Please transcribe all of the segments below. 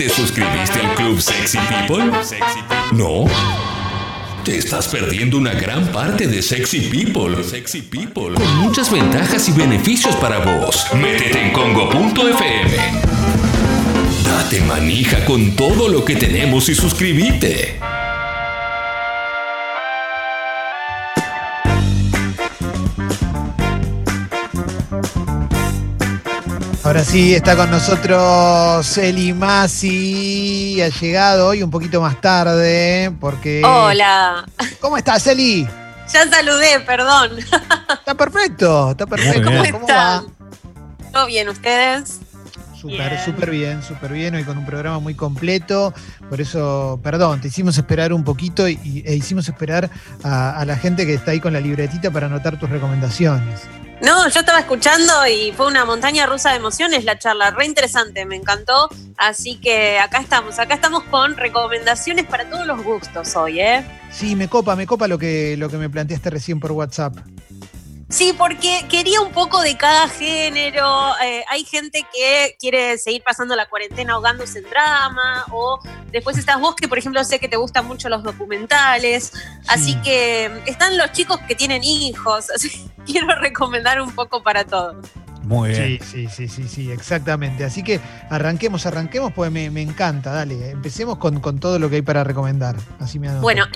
¿Te suscribiste al Club Sexy People? ¿No? Te estás perdiendo una gran parte de Sexy People. Sexy People. Con muchas ventajas y beneficios para vos. Métete en congo.fm. Date manija con todo lo que tenemos y suscríbete. Ahora sí, está con nosotros Eli Masi. Ha llegado hoy un poquito más tarde porque... Hola. ¿Cómo estás, Eli? Ya saludé, perdón. Está perfecto, está perfecto. ¿Cómo, ¿Cómo están? va? ¿Todo bien ustedes? Súper, Bien. súper bien, súper bien. Hoy con un programa muy completo. Por eso, perdón, te hicimos esperar un poquito y, e hicimos esperar a, a la gente que está ahí con la libretita para anotar tus recomendaciones. No, yo estaba escuchando y fue una montaña rusa de emociones la charla, re interesante, me encantó. Así que acá estamos, acá estamos con recomendaciones para todos los gustos hoy, ¿eh? Sí, me copa, me copa lo que, lo que me planteaste recién por WhatsApp. Sí, porque quería un poco de cada género. Eh, hay gente que quiere seguir pasando la cuarentena ahogándose en drama, o después estás vos que, por ejemplo, sé que te gustan mucho los documentales. Así que están los chicos que tienen hijos. Así que quiero recomendar un poco para todos. Muy bien. Sí, sí, sí, sí, sí, exactamente. Así que arranquemos, arranquemos, pues me, me encanta. Dale, empecemos con, con todo lo que hay para recomendar. Así me anoto. Bueno,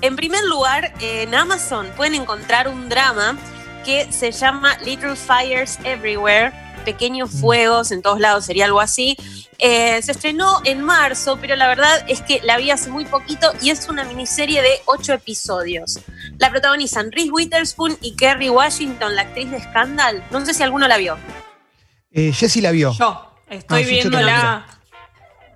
en primer lugar, en Amazon pueden encontrar un drama que se llama Little Fires Everywhere, pequeños fuegos en todos lados, sería algo así. Eh, se estrenó en marzo, pero la verdad es que la vi hace muy poquito y es una miniserie de ocho episodios. La protagonizan Reese Witherspoon y Kerry Washington, la actriz de Scandal. No sé si alguno la vio. Eh, Jessy la vio. Yo estoy Ah, viéndola.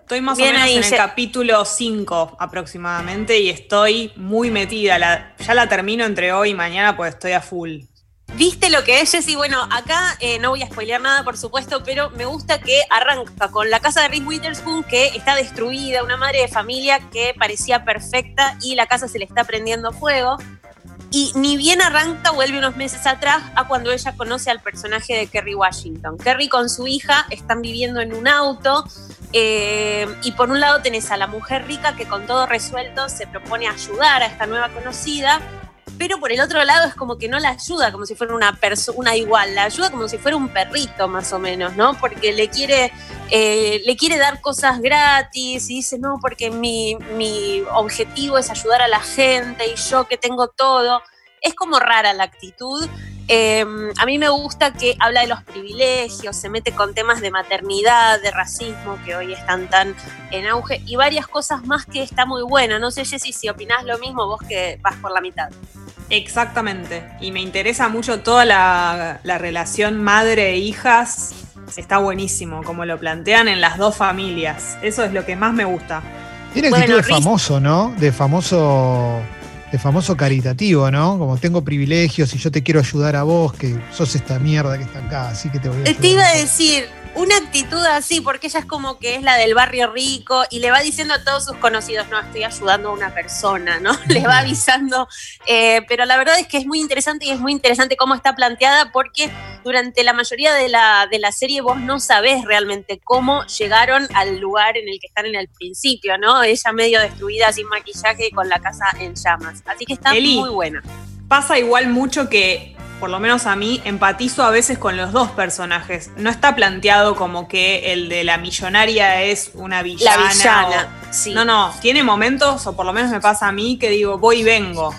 Estoy más Bien o menos ahí, en el capítulo 5 aproximadamente y estoy muy metida. La- ya la termino entre hoy y mañana pues estoy a full. ¿Viste lo que es, Jessy? Bueno, acá eh, no voy a spoilear nada, por supuesto, pero me gusta que arranca con la casa de Reese Witherspoon, que está destruida, una madre de familia que parecía perfecta y la casa se le está prendiendo fuego. Y ni bien arranca, vuelve unos meses atrás a cuando ella conoce al personaje de Kerry Washington. Kerry con su hija están viviendo en un auto eh, y por un lado tenés a la mujer rica que con todo resuelto se propone ayudar a esta nueva conocida pero por el otro lado es como que no la ayuda como si fuera una persona igual, la ayuda como si fuera un perrito más o menos, ¿no? Porque le quiere, eh, le quiere dar cosas gratis y dice, no, porque mi, mi objetivo es ayudar a la gente y yo que tengo todo. Es como rara la actitud. Eh, a mí me gusta que habla de los privilegios, se mete con temas de maternidad, de racismo, que hoy están tan en auge, y varias cosas más que está muy buena. No sé, Jessy, si opinás lo mismo, vos que vas por la mitad. Exactamente. Y me interesa mucho toda la, la relación madre e hijas. Está buenísimo, como lo plantean en las dos familias. Eso es lo que más me gusta. Tiene Bueno, actitud de Riz- famoso, ¿no? De famoso, de famoso caritativo, ¿no? Como tengo privilegios y yo te quiero ayudar a vos, que sos esta mierda que está acá, así que te voy a ayudar. Te iba a decir, una actitud así, porque ella es como que es la del barrio rico y le va diciendo a todos sus conocidos, no, estoy ayudando a una persona, ¿no? Le va avisando. Eh, pero la verdad es que es muy interesante y es muy interesante cómo está planteada porque durante la mayoría de la, de la serie vos no sabés realmente cómo llegaron al lugar en el que están en el principio, ¿no? Ella medio destruida, sin maquillaje y con la casa en llamas. Así que está Eli. muy buena. Pasa igual mucho que, por lo menos a mí, empatizo a veces con los dos personajes. No está planteado como que el de la millonaria es una villana. La o- villana, sí. No, no, tiene momentos, o por lo menos me pasa a mí, que digo, voy y vengo.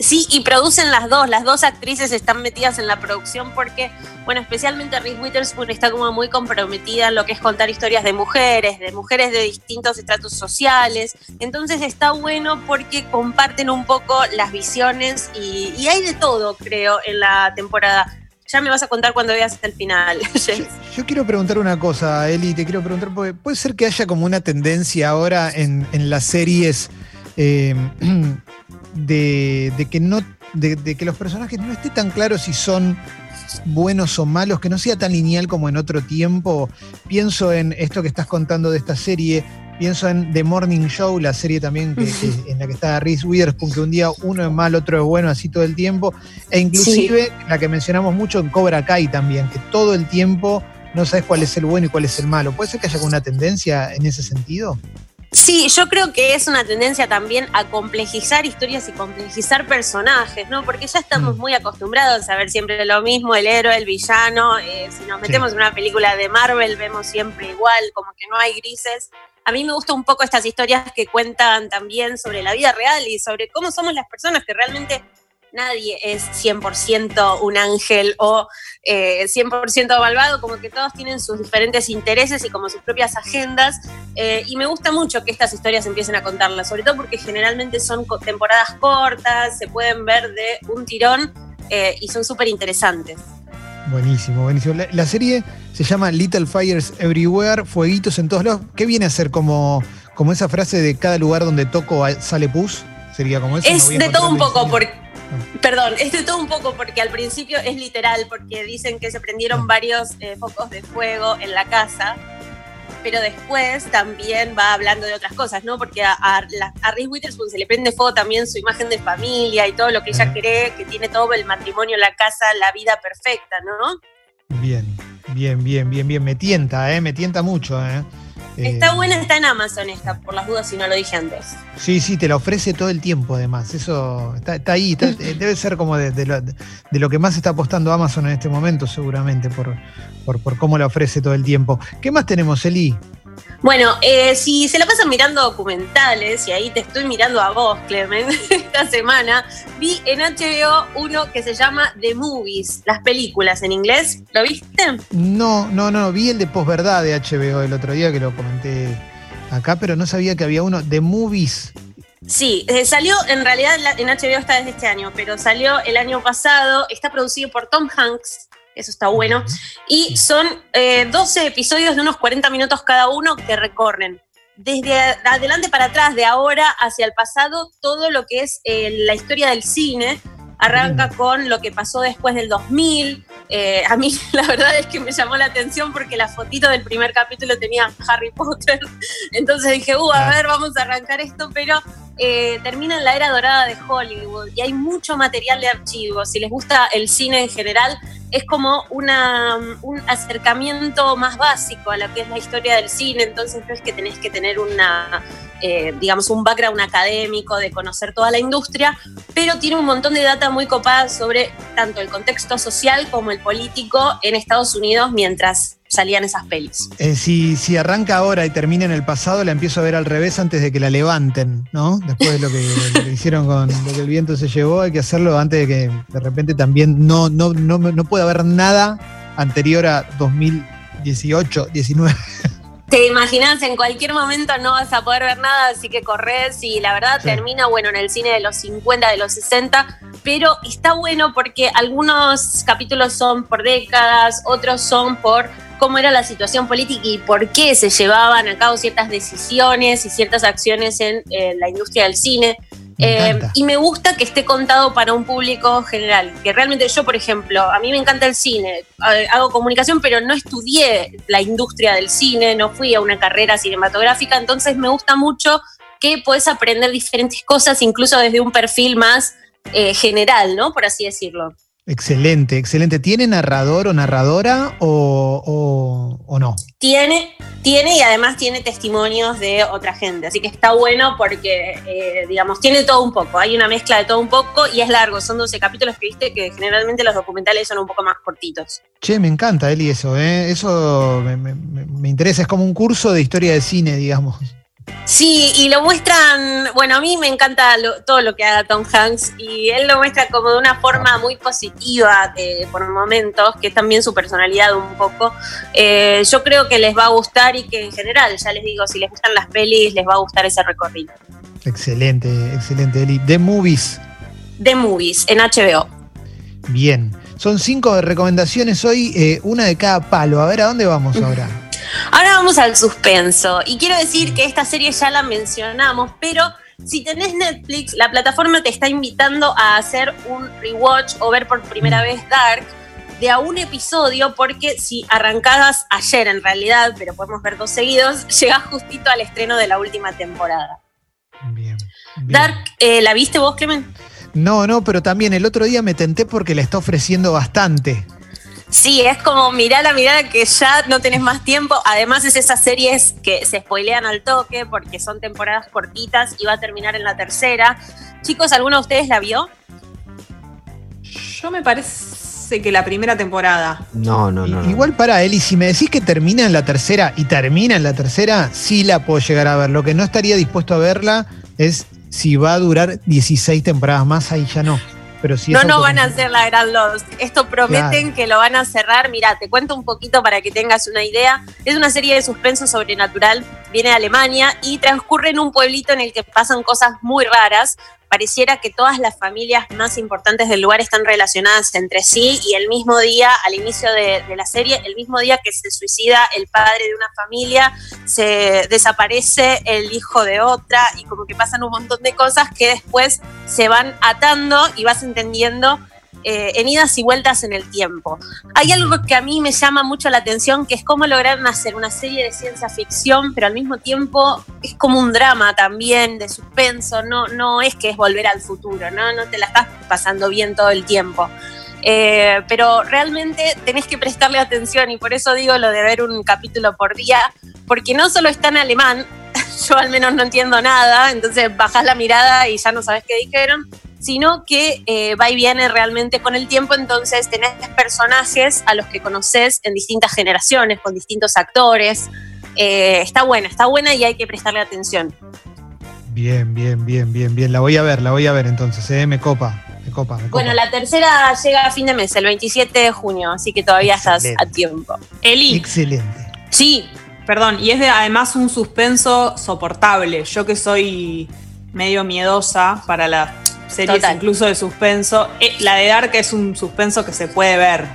Sí, y producen las dos, las dos actrices están metidas en la producción porque, bueno, especialmente Reese Witherspoon está como muy comprometida en lo que es contar historias de mujeres, de mujeres de distintos estratos sociales. Entonces está bueno porque comparten un poco las visiones y, hay de todo, creo, en la temporada. Ya me vas a contar cuando veas el final. Yo, yo quiero preguntar una cosa, Eli, te quiero preguntar, porque puede ser que haya como una tendencia ahora en, en las series eh, de, de que no, de, de que los personajes no esté tan claro si son buenos o malos, que no sea tan lineal como en otro tiempo. Pienso en esto que estás contando de esta serie, pienso en The Morning Show, la serie también que, que- en la que está Reese Witherspoon, que un día uno es malo, otro es bueno, así todo el tiempo, e inclusive la que mencionamos mucho en Cobra Kai también, que todo el tiempo no sabes cuál es el bueno y cuál es el malo. ¿Puede ser que haya una tendencia en ese sentido? Sí, yo creo que es una tendencia también a complejizar historias y complejizar personajes, ¿no? Porque ya estamos mm. muy acostumbrados a ver siempre lo mismo, el héroe, el villano. Eh, si nos metemos en una película de Marvel, vemos siempre igual, como que no hay grises. A mí me gustan un poco estas historias que cuentan también sobre la vida real y sobre cómo somos las personas que realmente nadie es 100% un ángel o 100% eh, malvado, como que todos tienen sus diferentes intereses y como sus propias agendas. Eh, y me gusta mucho que estas historias empiecen a contarlas, sobre todo porque generalmente son temporadas cortas, se pueden ver de un tirón eh, y son súper interesantes. Buenísimo, buenísimo. La, serie se llama Little Fires Everywhere, Fueguitos en todos lados. ¿Qué viene a ser como, como esa frase de cada lugar donde toco sale pus? Sería como eso. Es de todo un poco, porque Perdón, es de todo un poco porque al principio es literal, porque dicen que se prendieron varios eh, focos de fuego en la casa, pero después también va hablando de otras cosas, ¿no? Porque a, a, Reese Witherspoon se le prende fuego también su imagen de familia y todo lo que ella cree que tiene todo el matrimonio, la casa, la vida perfecta, ¿no? Bien, bien, bien, bien, bien. Me tienta, ¿eh? Me tienta mucho, ¿eh? Está eh, buena, está en Amazon esta, por las dudas si no lo dije antes. Sí, sí, te la ofrece todo el tiempo además. Eso está, ahí, eh, debe ser como de, lo, que más está apostando Amazon en este momento, seguramente, por, por, por cómo la ofrece todo el tiempo. ¿Qué más tenemos, Eli? Bueno, eh, si se la pasan mirando documentales, y ahí te estoy mirando a vos, Clemen, esta semana, vi en HBO uno que se llama The Movies, las películas en inglés. ¿Lo viste? No, no, no, vi el de posverdad de HBO el otro día que lo comenté acá, pero no sabía que había uno de Movies. Sí, eh, salió, en realidad en HBO está desde este año, pero salió el año pasado, está producido por Tom Hanks, eso está bueno. Y son 12 eh, episodios de unos 40 minutos cada uno que recorren desde adelante para atrás, de ahora hacia el pasado, todo lo que es eh, la historia del cine. Arranca con lo que pasó después del 2000. Eh, a mí la verdad es que me llamó la atención porque la fotito del primer capítulo tenía Harry Potter. Entonces dije, uh, a ver, vamos a arrancar esto, pero termina en la era dorada de Hollywood y hay mucho material de archivo. Si les gusta el cine en general, es como un acercamiento más básico a lo que es la historia del cine, entonces no es que tenés que tener una, eh, digamos, un background académico de conocer toda la industria, pero tiene un montón de data muy copada sobre tanto el contexto social como el político en Estados Unidos mientras salían esas pelis. Eh, si, si arranca ahora y termina en el pasado, la empiezo a ver al revés antes de que la levanten, ¿no? Después de lo que, hicieron con lo que el viento se llevó, hay que hacerlo antes de que de repente también no, no, no, no pueda haber nada anterior a 2018, 19. Te imaginas, en cualquier momento no vas a poder ver nada, así que corres y la verdad termina, bueno, en el cine de los 50, de los 60, pero está bueno porque algunos capítulos son por décadas, otros son por cómo era la situación política y por qué se llevaban a cabo ciertas decisiones y ciertas acciones en eh, la industria del cine. Eh, y me gusta que esté contado para un público general, que realmente yo, por ejemplo, a mí me encanta el cine, hago comunicación, pero no estudié la industria del cine, no fui a una carrera cinematográfica, entonces me gusta mucho que puedes aprender diferentes cosas, incluso desde un perfil más eh, general, ¿no? Por así decirlo. Excelente, excelente. ¿Tiene narrador o narradora o, no? Tiene, tiene y además tiene testimonios de otra gente. Así que está bueno porque, eh, digamos, tiene todo un poco. Hay una mezcla de todo un poco y es largo. Son 12 capítulos que viste que generalmente los documentales son un poco más cortitos. Che, me encanta, Eli, eso. ¿eh? Eso me, me interesa. Es como un curso de historia de cine, digamos. Sí, y lo muestran, bueno, a mí me encanta todo lo que haga Tom Hanks y él lo muestra como de una forma muy positiva por momentos, que es también su personalidad un poco. Eh, yo creo que les va a gustar y que en general, ya les digo, si les gustan las pelis, les va a gustar ese recorrido. Excelente, excelente, Eli. The Movies. The Movies, en HBO. Bien, son cinco recomendaciones hoy, eh, una de cada palo. A ver, ¿a dónde vamos ahora? Ahora vamos al suspenso. Y quiero decir que esta serie ya la mencionamos, pero si tenés Netflix, la plataforma te está invitando a hacer un rewatch o ver por primera vez Dark de a un episodio, porque si arrancadas ayer en realidad, pero podemos ver dos seguidos, llega justito al estreno de la última temporada. Bien. Dark, eh, ¿la viste vos, Clemen? No, no, pero también el otro día me tenté porque la está ofreciendo bastante. Sí, es como mirar la mirada que ya no tenés más tiempo. Además es esas series que se spoilean al toque porque son temporadas cortitas y va a terminar en la tercera. Chicos, ¿alguno de ustedes la vio? Yo me parece que la primera temporada. No, no, no. no. Igual para Eli, si me decís que termina en la tercera y termina en la tercera, sí la puedo llegar a ver. Lo que no estaría dispuesto a verla es si va a durar 16 temporadas más, ahí ya no. Pero si no, no van a hacer la gran Lost. Esto prometen que lo van a cerrar. Mira, te cuento un poquito para que tengas una idea. Es una serie de suspenso sobrenatural, viene de Alemania y transcurre en un pueblito en el que pasan cosas muy raras. Pareciera que todas las familias más importantes del lugar están relacionadas entre sí y el mismo día, al inicio de, de la serie, el mismo día que se suicida el padre de una familia, se desaparece el hijo de otra y como que pasan un montón de cosas que después se van atando y vas entendiendo eh, en idas y vueltas en el tiempo. Hay algo que a mí me llama mucho la atención, que es cómo lograron hacer una serie de ciencia ficción, pero al mismo tiempo es como un drama también de suspenso, no, no es que es volver al futuro, ¿no? no te la estás pasando bien todo el tiempo. Eh, pero realmente tenés que prestarle atención y por eso digo lo de ver un capítulo por día, porque no solo está en alemán, yo al menos no entiendo nada, entonces bajás la mirada y ya no sabes qué dijeron, sino que eh, va y viene realmente con el tiempo, entonces tenés personajes a los que conoces en distintas generaciones, con distintos actores. Eh, está buena, está buena y hay que prestarle atención. Bien, bien, bien, bien, bien. La voy a ver, la voy a ver entonces, ¿eh? Me copa, me copa, me copa. Bueno, la tercera llega a fin de mes, el 27 de junio, así que todavía estás a tiempo. Eli, Excelente. Sí, perdón, y es de además un suspenso soportable. Yo que soy medio miedosa para las series Total. incluso de suspenso, eh, la de Dark es un suspenso que se puede ver.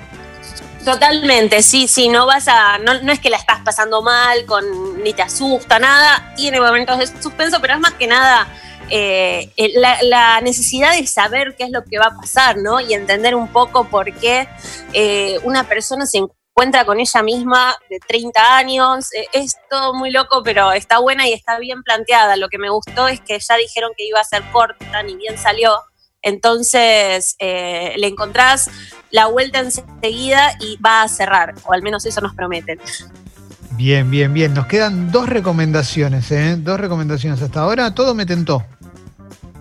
Totalmente, sí, sí, no vas a, no, no es que la estás pasando mal, con, ni te asusta, nada, tiene momentos de suspenso, pero es más que nada eh, eh, la, la necesidad de saber qué es lo que va a pasar, ¿no? Y entender un poco por qué eh, una persona se encuentra con ella misma de 30 años, Eh, es todo muy loco, pero está buena y está bien planteada. Lo que me gustó es que ya dijeron que iba a ser corta, ni bien salió, entonces eh, le encontrás la vuelta enseguida y va a cerrar, o al menos eso nos prometen. Bien, bien, bien. Nos quedan dos recomendaciones, ¿eh? Dos recomendaciones hasta ahora. Todo me tentó.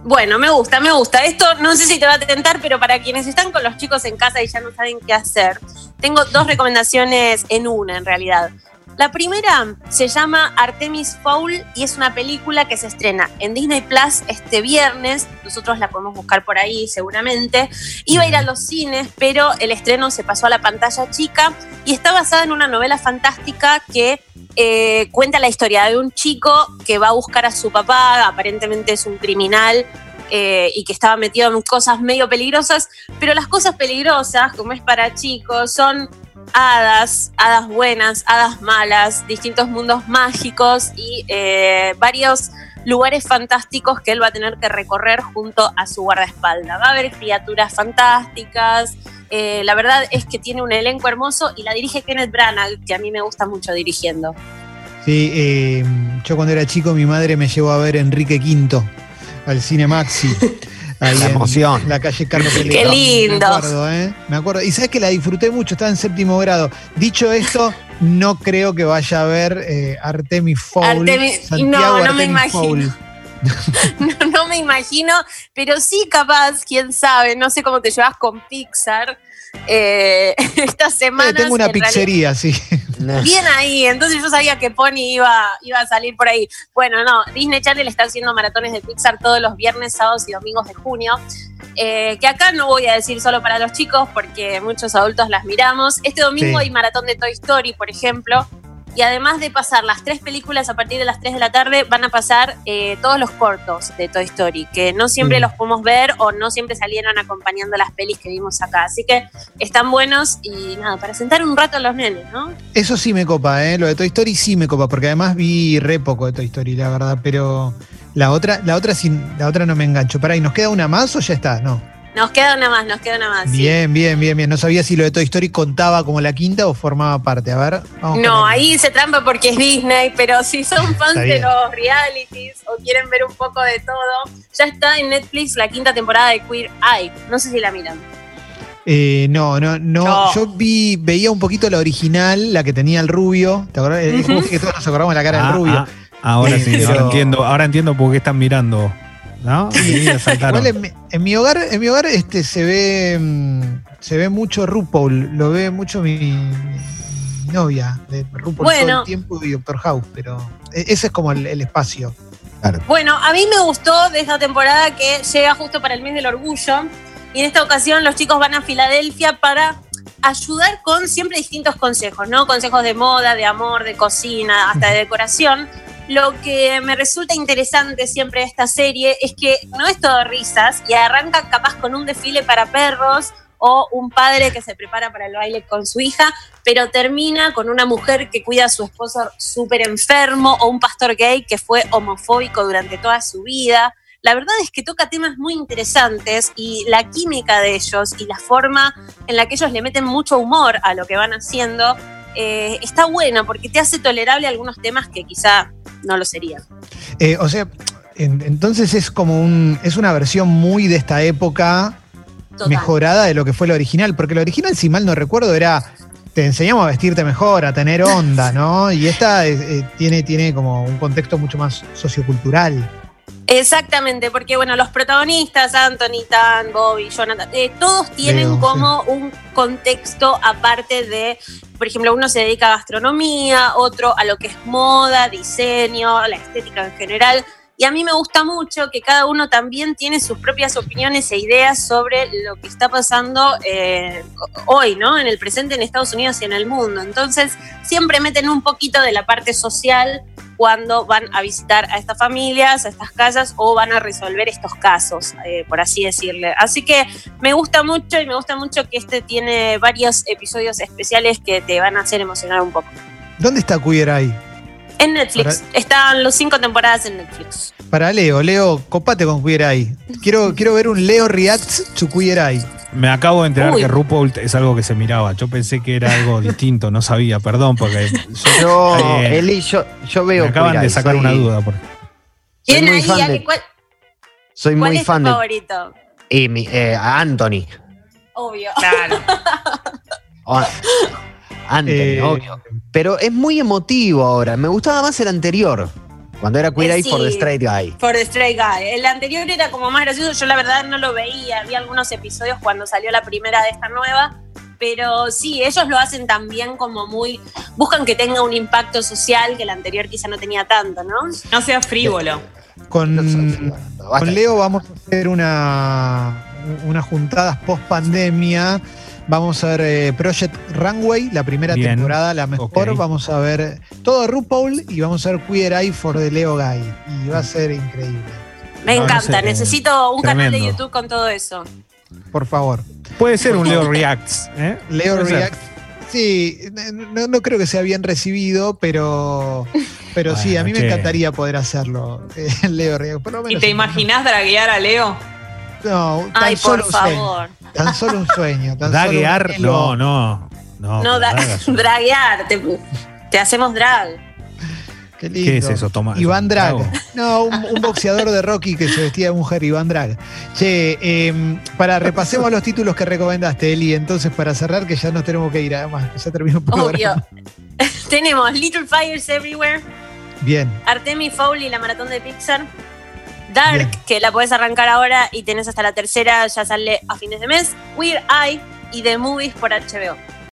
Bueno, me gusta, me gusta. Esto no sé si te va a tentar, pero para quienes están con los chicos en casa y ya no saben qué hacer, tengo dos recomendaciones en una, en realidad. La primera se llama Artemis Fowl y es una película que se estrena en Disney Plus este viernes. Nosotros la podemos buscar por ahí seguramente. Iba a ir a los cines, pero el estreno se pasó a la pantalla chica y está basada en una novela fantástica que eh, cuenta la historia de un chico que va a buscar a su papá, aparentemente es un criminal eh, y que estaba metido en cosas medio peligrosas, pero las cosas peligrosas, como es para chicos, son hadas, hadas buenas, hadas malas, distintos mundos mágicos y eh, varios lugares fantásticos que él va a tener que recorrer junto a su guardaespaldas. Va a haber criaturas fantásticas. eh, la verdad es que tiene un elenco hermoso y la dirige Kenneth Branagh, que a mí me gusta mucho dirigiendo. Sí, eh, yo cuando era chico mi madre me llevó a ver Enrique V al cine Maxi. Ahí La en emoción. La calle Carlos Qué lindo. Me acuerdo, ¿eh? Me acuerdo. Y sabes que la disfruté mucho, estaba en séptimo grado. Dicho esto, no creo que vaya a ver eh, Artemis Fowl. Artemis- Santiago no, no me Artemis imagino. Fowl. No, no me imagino, pero sí capaz, quién sabe, no sé cómo te llevas con Pixar. Eh, esta Eh, semana. tengo una pizzería, sí. Bien ahí, entonces yo sabía que Pony iba, iba a salir por ahí. Bueno, no, Disney Channel está haciendo maratones de Pixar todos los viernes, sábados y domingos de junio. Eh, que acá no voy a decir solo para los chicos, porque muchos adultos las miramos. Este domingo Sí. hay maratón de Toy Story, por ejemplo. Y además de pasar las tres películas a partir de las 3 de la tarde, van a pasar eh, todos los cortos de Toy Story, que no siempre Sí. los podemos ver o no siempre salieron acompañando las pelis que vimos acá. Así que están buenos y nada, para sentar un rato a los nenes, ¿no? Eso sí me copa, ¿eh? Lo de Toy Story sí me copa, porque además vi re poco de Toy Story, la verdad, pero la otra, la otra, sí- la otra no me engancho. Pará, ¿y nos queda una más o ya está? No. Nos queda una más, nos queda una más. sí. Bien, bien, bien, bien. No sabía si lo de Toy Story contaba como la quinta o formaba parte. A ver, vamos No, ahí se trampa porque es Disney, pero si son fans de los realities o quieren ver un poco de todo, ya está en Netflix la quinta temporada de Queer Eye. No sé si la miran. Eh, no, no, no, No. Yo vi, veía un poquito la original, la que tenía el rubio. ¿Te acordás? Eh, Ujú. que todos nos acordamos de la cara del Ah, rubio. ah, ahora sí, ahora entiendo, ahora entiendo por qué están mirando. ¿No? Saltaron. En, mi, en mi hogar, en mi hogar este, se ve mm, se ve mucho RuPaul, lo ve mucho mi, mi novia de RuPaul todo Bueno. el tiempo y Doctor House, pero e- ese es como el, el espacio. Bueno, a mí me gustó de esta temporada que llega justo para el mes del orgullo. Y en esta ocasión los chicos van a Filadelfia para ayudar con siempre distintos consejos, ¿no? Consejos de moda, de amor, de cocina, hasta de decoración. Lo que me resulta interesante siempre de esta serie es que no es todo risas y arranca capaz con un desfile para perros o un padre que se prepara para el baile con su hija, pero termina con una mujer que cuida a su esposo súper enfermo o un pastor gay que fue homofóbico durante toda su vida. La verdad es que toca temas muy interesantes y la química de ellos y la forma en la que ellos le meten mucho humor a lo que van haciendo eh, está buena porque te hace tolerable algunos temas que quizá no lo serían. Eh, o sea, en- entonces es como un, es una versión muy de esta época Total. mejorada de lo que fue la original, porque la original, si mal no recuerdo, era te enseñamos a vestirte mejor, a tener onda, ¿no? Y esta eh, tiene, tiene como un contexto mucho más sociocultural. Exactamente, porque bueno, los protagonistas, Anthony, Tan, Bobby, Jonathan, eh, todos tienen Leo, como un contexto aparte de, por ejemplo, uno se dedica a gastronomía, otro a lo que es moda, diseño, la estética en general. Y a mí me gusta mucho que cada uno también tiene sus propias opiniones e ideas sobre lo que está pasando eh, hoy, ¿no? En el presente en Estados Unidos y en el mundo. Entonces, siempre meten un poquito de la parte social cuando van a visitar a estas familias, a estas casas o van a resolver estos casos, eh, por así decirle. Así que me gusta mucho y me gusta mucho que este tiene varios episodios especiales que te van a hacer emocionar un poco. ¿Dónde está Queer Eye? En Netflix, Para- están los cinco temporadas en Netflix. Para Leo, Leo, copate con Queer Eye. Quiero, quiero ver un Leo Reacts to Queer Eye. Me acabo de enterar Uy. que RuPaul es algo que se miraba. Yo pensé que era algo distinto, no sabía, perdón, porque yo- Yo, Eh, Eli, yo, yo veo. me acaban de sacar soy- una duda. por- ¿Quién muy ahí? de- ¿Cuál, Soy cuál muy es tu fan de. favorito? y mi- eh, a Anthony. Obvio. Claro. Anthony, Eh, obvio. Pero es muy emotivo ahora. Me gustaba más el anterior. Cuando era Queer Eh, Eye for the sí. Straight Guy. For the Stray Guy. El anterior era como más gracioso, yo la verdad no lo veía, vi algunos episodios cuando salió la primera de esta nueva, pero sí, ellos lo hacen también como muy, buscan que tenga un impacto social que el anterior quizá no tenía tanto, ¿no? No sea frívolo. Con, con Leo vamos a hacer una, unas juntadas post pandemia. Vamos a ver eh, Project Runway, la primera Bien, temporada, la mejor. Vamos a ver todo RuPaul y vamos a ver Queer Eye for the Leo Guy. Y va a ser increíble. Me No, no encanta, sé, necesito un canal de. YouTube con todo eso. Por favor. Puede ser un Leo Reacts. ¿eh? Leo Puede ser. React. Sí, no, no creo que sea bien recibido, pero, pero sí, a mí me encantaría poder hacerlo. eh, Leo React. Por lo ¿Y te imaginás draguear a Leo? No, tan Ay, solo por un sueño. favor. Tan solo un sueño. Tan Daguear, solo un no, no. No, No, da- draguear, te, te hacemos drag. Qué lindo. ¿Qué es eso, Tomás? Iván Drag. No, un, un boxeador de Rocky que se vestía de mujer, Iván Drag. Che, eh, para repasemos los títulos que recomendaste, Eli. Entonces, para cerrar, que ya nos tenemos que ir, además, ya terminó el programa. Obvio. Tenemos Little Fires Everywhere, Bien. Artemis Fowl y la maratón de Pixar. Dark, Bien. que la puedes arrancar ahora y tenés hasta la tercera, ya sale a fines de mes. Queer Eye y The Movies por HBO.